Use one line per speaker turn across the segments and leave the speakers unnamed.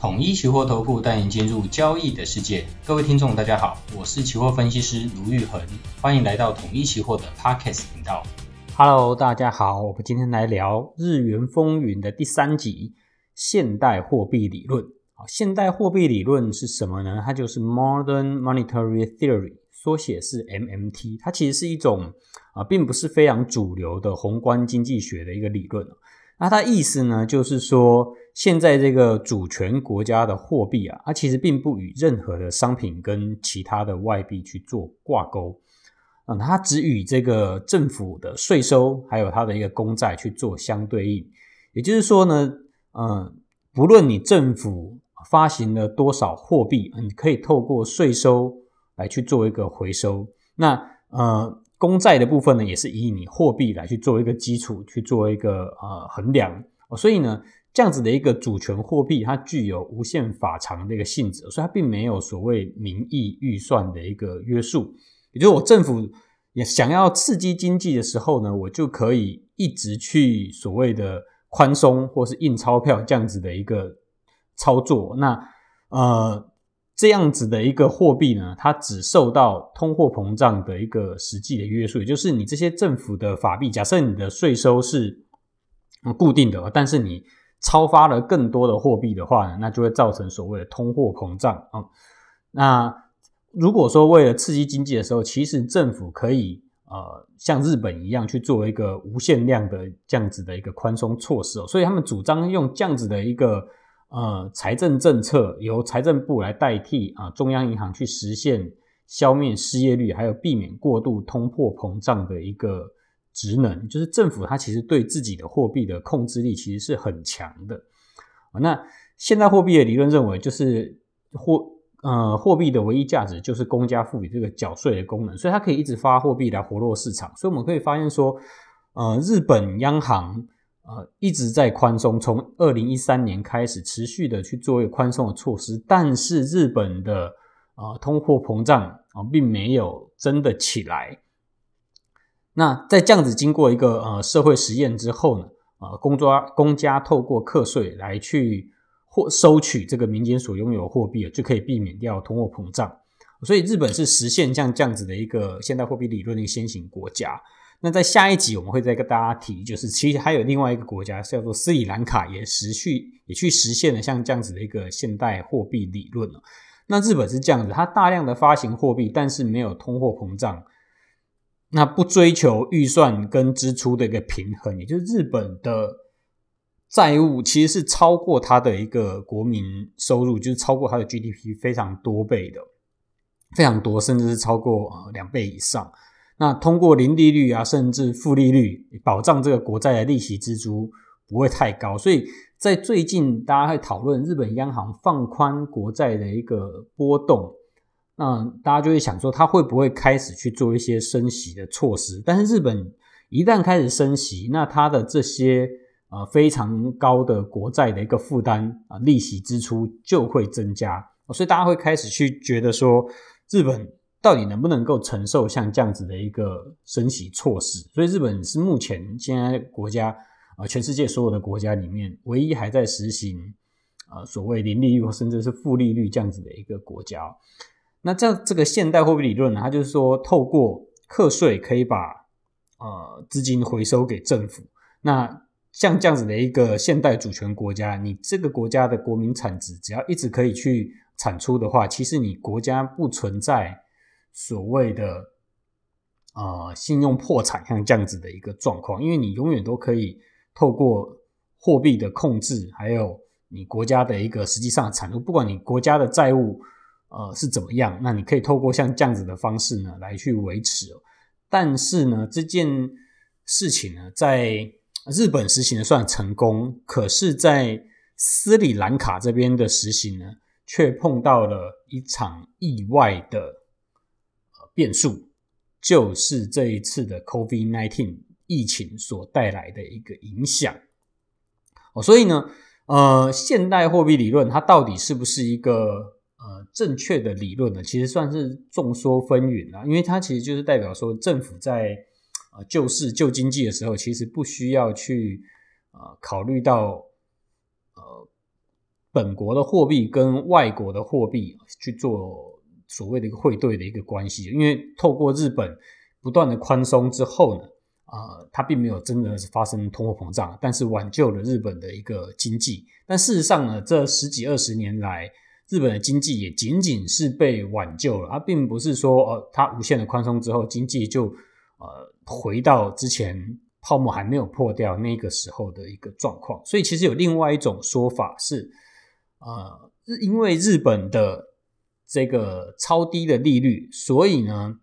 统一期货投顾带您进入交易的世界。各位听众，大家好，我是期货分析师卢玉恒，欢迎来到统一期货的 Podcast 频道。
Hello，大家好，我们今天来聊日元风云的第三集——现代货币理论。好，现代货币理论是什么呢？它就是 Modern Monetary Theory，缩写是 MMT。它其实是一种啊，并不是非常主流的宏观经济学的一个理论。那它意思呢，就是说，现在这个主权国家的货币啊，它其实并不与任何的商品跟其他的外币去做挂钩，嗯，它只与这个政府的税收还有它的一个公债去做相对应。也就是说呢，嗯，不论你政府发行了多少货币，你可以透过税收来去做一个回收。那呃。公债的部分呢，也是以你货币来去做一个基础，去做一个呃衡量。所以呢，这样子的一个主权货币，它具有无限法偿的一个性质，所以它并没有所谓名义预算的一个约束。也就是我政府也想要刺激经济的时候呢，我就可以一直去所谓的宽松或是印钞票这样子的一个操作。那呃。这样子的一个货币呢，它只受到通货膨胀的一个实际的约束，也就是你这些政府的法币，假设你的税收是固定的，但是你超发了更多的货币的话呢，那就会造成所谓的通货膨胀啊。那如果说为了刺激经济的时候，其实政府可以呃像日本一样去做一个无限量的这样子的一个宽松措施哦，所以他们主张用这样子的一个。呃，财政政策由财政部来代替啊，中央银行去实现消灭失业率，还有避免过度通货膨胀的一个职能，就是政府它其实对自己的货币的控制力其实是很强的。那现代货币的理论认为，就是货呃货币的唯一价值就是公家赋予这个缴税的功能，所以它可以一直发货币来活络市场。所以我们可以发现说，呃，日本央行。呃，一直在宽松，从二零一三年开始持续的去做一个宽松的措施，但是日本的呃通货膨胀啊、并没有真的起来。那在这样子经过一个呃社会实验之后呢，呃，公家公家透过课税来去或收取这个民间所拥有货币，就可以避免掉通货膨胀。所以日本是实现像这样子的一个现代货币理论的一个先行国家。那在下一集我们会再跟大家提，就是其实还有另外一个国家叫做斯里兰卡，也实去也去实现了像这样子的一个现代货币理论了。那日本是这样子，它大量的发行货币，但是没有通货膨胀，那不追求预算跟支出的一个平衡，也就是日本的债务其实是超过它的一个国民收入，就是超过它的 GDP 非常多倍的，非常多，甚至是超过呃两倍以上。那通过零利率啊，甚至负利率，保障这个国债的利息支出不会太高，所以在最近大家会讨论日本央行放宽国债的一个波动，那大家就会想说，它会不会开始去做一些升息的措施？但是日本一旦开始升息，那它的这些呃非常高的国债的一个负担啊，利息支出就会增加，所以大家会开始去觉得说日本。到底能不能够承受像这样子的一个升息措施？所以日本是目前现在国家啊，全世界所有的国家里面唯一还在实行啊所谓零利率或甚至是负利率这样子的一个国家。那这样这个现代货币理论呢，它就是说透过课税可以把呃资金回收给政府。那像这样子的一个现代主权国家，你这个国家的国民产值只要一直可以去产出的话，其实你国家不存在。所谓的呃信用破产，像这样子的一个状况，因为你永远都可以透过货币的控制，还有你国家的一个实际上的产出，不管你国家的债务呃是怎么样，那你可以透过像这样子的方式呢来去维持。但是呢，这件事情呢，在日本实行的算成功，可是，在斯里兰卡这边的实行呢，却碰到了一场意外的。变数就是这一次的 COVID-19 疫情所带来的一个影响哦，所以呢，呃，现代货币理论它到底是不是一个呃正确的理论呢？其实算是众说纷纭啊，因为它其实就是代表说政府在呃救市救经济的时候，其实不需要去呃考虑到呃本国的货币跟外国的货币去做所谓的一个汇兑的一个关系，因为透过日本不断的宽松之后呢，呃，它并没有真的是发生通货膨胀，但是挽救了日本的一个经济。但事实上呢，这十几二十年来，日本的经济也仅仅是被挽救了，而并不是说呃，它无限的宽松之后，经济就呃回到之前。泡沫还没有破掉那个时候的一个状况，所以其实有另外一种说法是，呃，因为日本的这个超低的利率，所以呢，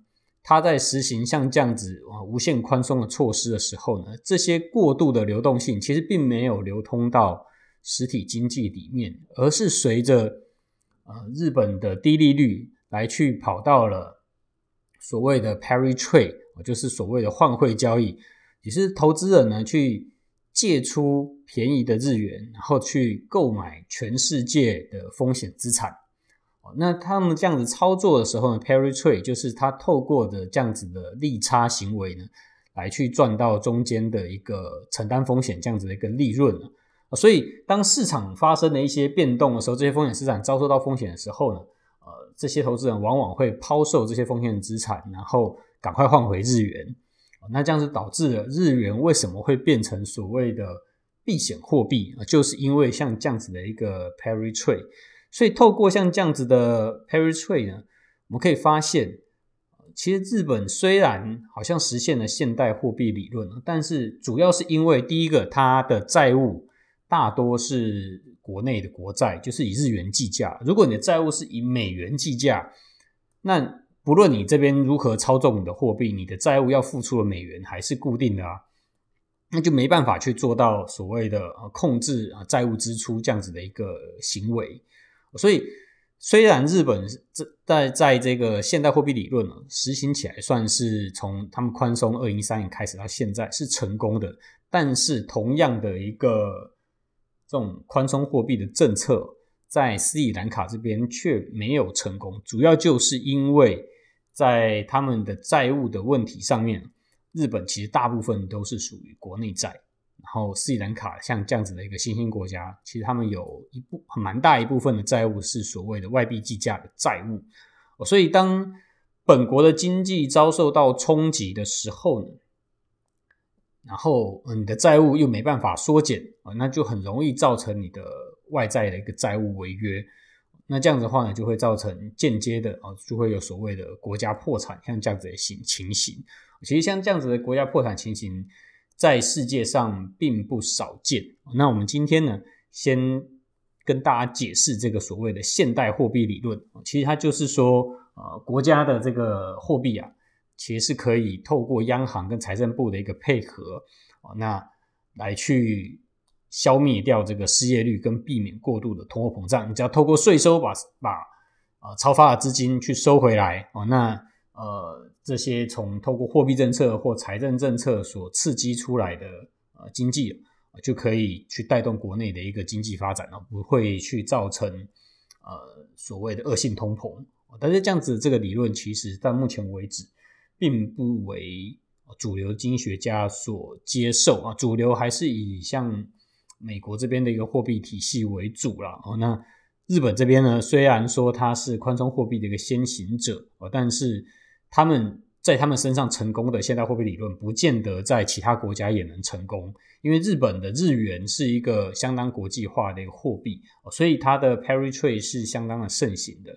它在实行像这样子啊无限宽松的措施的时候呢，这些过度的流动性其实并没有流通到实体经济里面，而是随着呃日本的低利率来去跑到了所谓的 parity trade，就是所谓的换汇交易。也是投资人呢去借出便宜的日元，然后去购买全世界的风险资产。那他们这样子操作的时候呢，parity trade 就是他透过的这样子的利差行为呢，来去赚到中间的一个承担风险这样子的一个利润。所以当市场发生了一些变动的时候，这些风险资产遭受到风险的时候呢，呃，这些投资人往往会抛售这些风险资产，然后赶快换回日元。那这样子导致了日元为什么会变成所谓的避险货币啊？就是因为像这样子的一个 parity trade，所以透过像这样子的 parity trade 呢，我们可以发现，其实日本虽然好像实现了现代货币理论，但是主要是因为第一个，它的债务大多是国内的国债，就是以日元计价。如果你的债务是以美元计价，那不论你这边如何操纵你的货币，你的债务要付出的美元还是固定的啊，那就没办法去做到所谓的控制啊债务支出这样子的一个行为。所以，虽然日本在在这个现代货币理论呢实行起来算是从他们宽松二零一三年开始到现在是成功的，但是同样的一个这种宽松货币的政策，在斯里兰卡这边却没有成功，主要就是因为。在他们的债务的问题上面，日本其实大部分都是属于国内债，然后斯里兰卡像这样子的一个新兴国家，其实他们有一部很蛮大一部分的债务是所谓的外币计价的债务，所以当本国的经济遭受到冲击的时候呢，然后你的债务又没办法缩减啊，那就很容易造成你的外债的一个债务违约。那这样子的话呢，就会造成间接的啊，就会有所谓的国家破产，像这样子的情情形。其实像这样子的国家破产情形，在世界上并不少见。那我们今天呢，先跟大家解释这个所谓的现代货币理论。其实它就是说，呃，国家的这个货币啊，其实是可以透过央行跟财政部的一个配合，那来去。消灭掉这个失业率跟避免过度的通货膨胀，你只要透过税收把把啊、超发的资金去收回来哦，那呃这些从透过货币政策或财政政策所刺激出来的呃经济，就可以去带动国内的一个经济发展，不会去造成呃所谓的恶性通膨。但是这样子这个理论其实到目前为止并不为主流经济学家所接受啊，主流还是以像。美国这边的一个货币体系为主了哦，那日本这边呢，虽然说它是宽松货币的一个先行者哦，但是他们在他们身上成功的现代货币理论，不见得在其他国家也能成功，因为日本的日元是一个相当国际化的一个货币，所以它的 peritree 是相当的盛行的。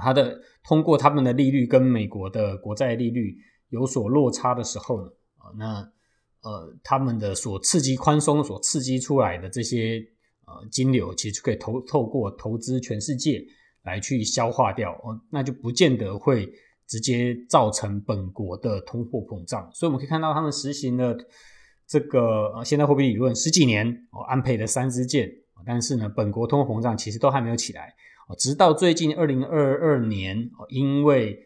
它的通过他们的利率跟美国的国债利率有所落差的时候呢，啊那。呃，他们的所刺激宽松所刺激出来的这些呃金流，其实可以投透过投资全世界来去消化掉哦，那就不见得会直接造成本国的通货膨胀。所以我们可以看到，他们实行了这个呃现代货币理论十几年哦，安倍的三支箭，但是呢，本国通货膨胀其实都还没有起来，直到最近二零二二年哦，因为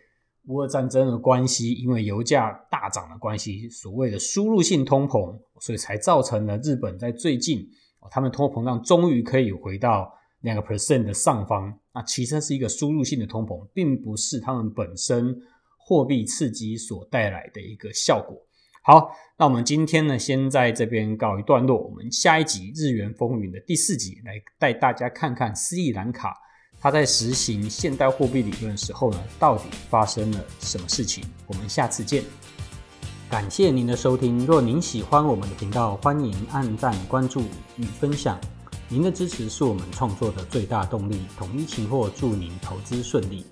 乌俄战争的关系，因为油价大涨的关系，所谓的输入性通膨，所以才造成了日本在最近，他们通货膨胀终于可以回到两个 percent 的上方。那其实是一个输入性的通膨，并不是他们本身货币刺激所带来的一个效果。好，那我们今天呢，先在这边告一段落。我们下一集《日元风云》的第四集，来带大家看看斯里兰卡他在实行现代货币理论的时候呢，到底发生了什么事情。我们下次见。感谢您的收听。若您喜欢我们的频道，欢迎按赞、关注与分享。您的支持是我们创作的最大动力。统一期货祝您投资顺利。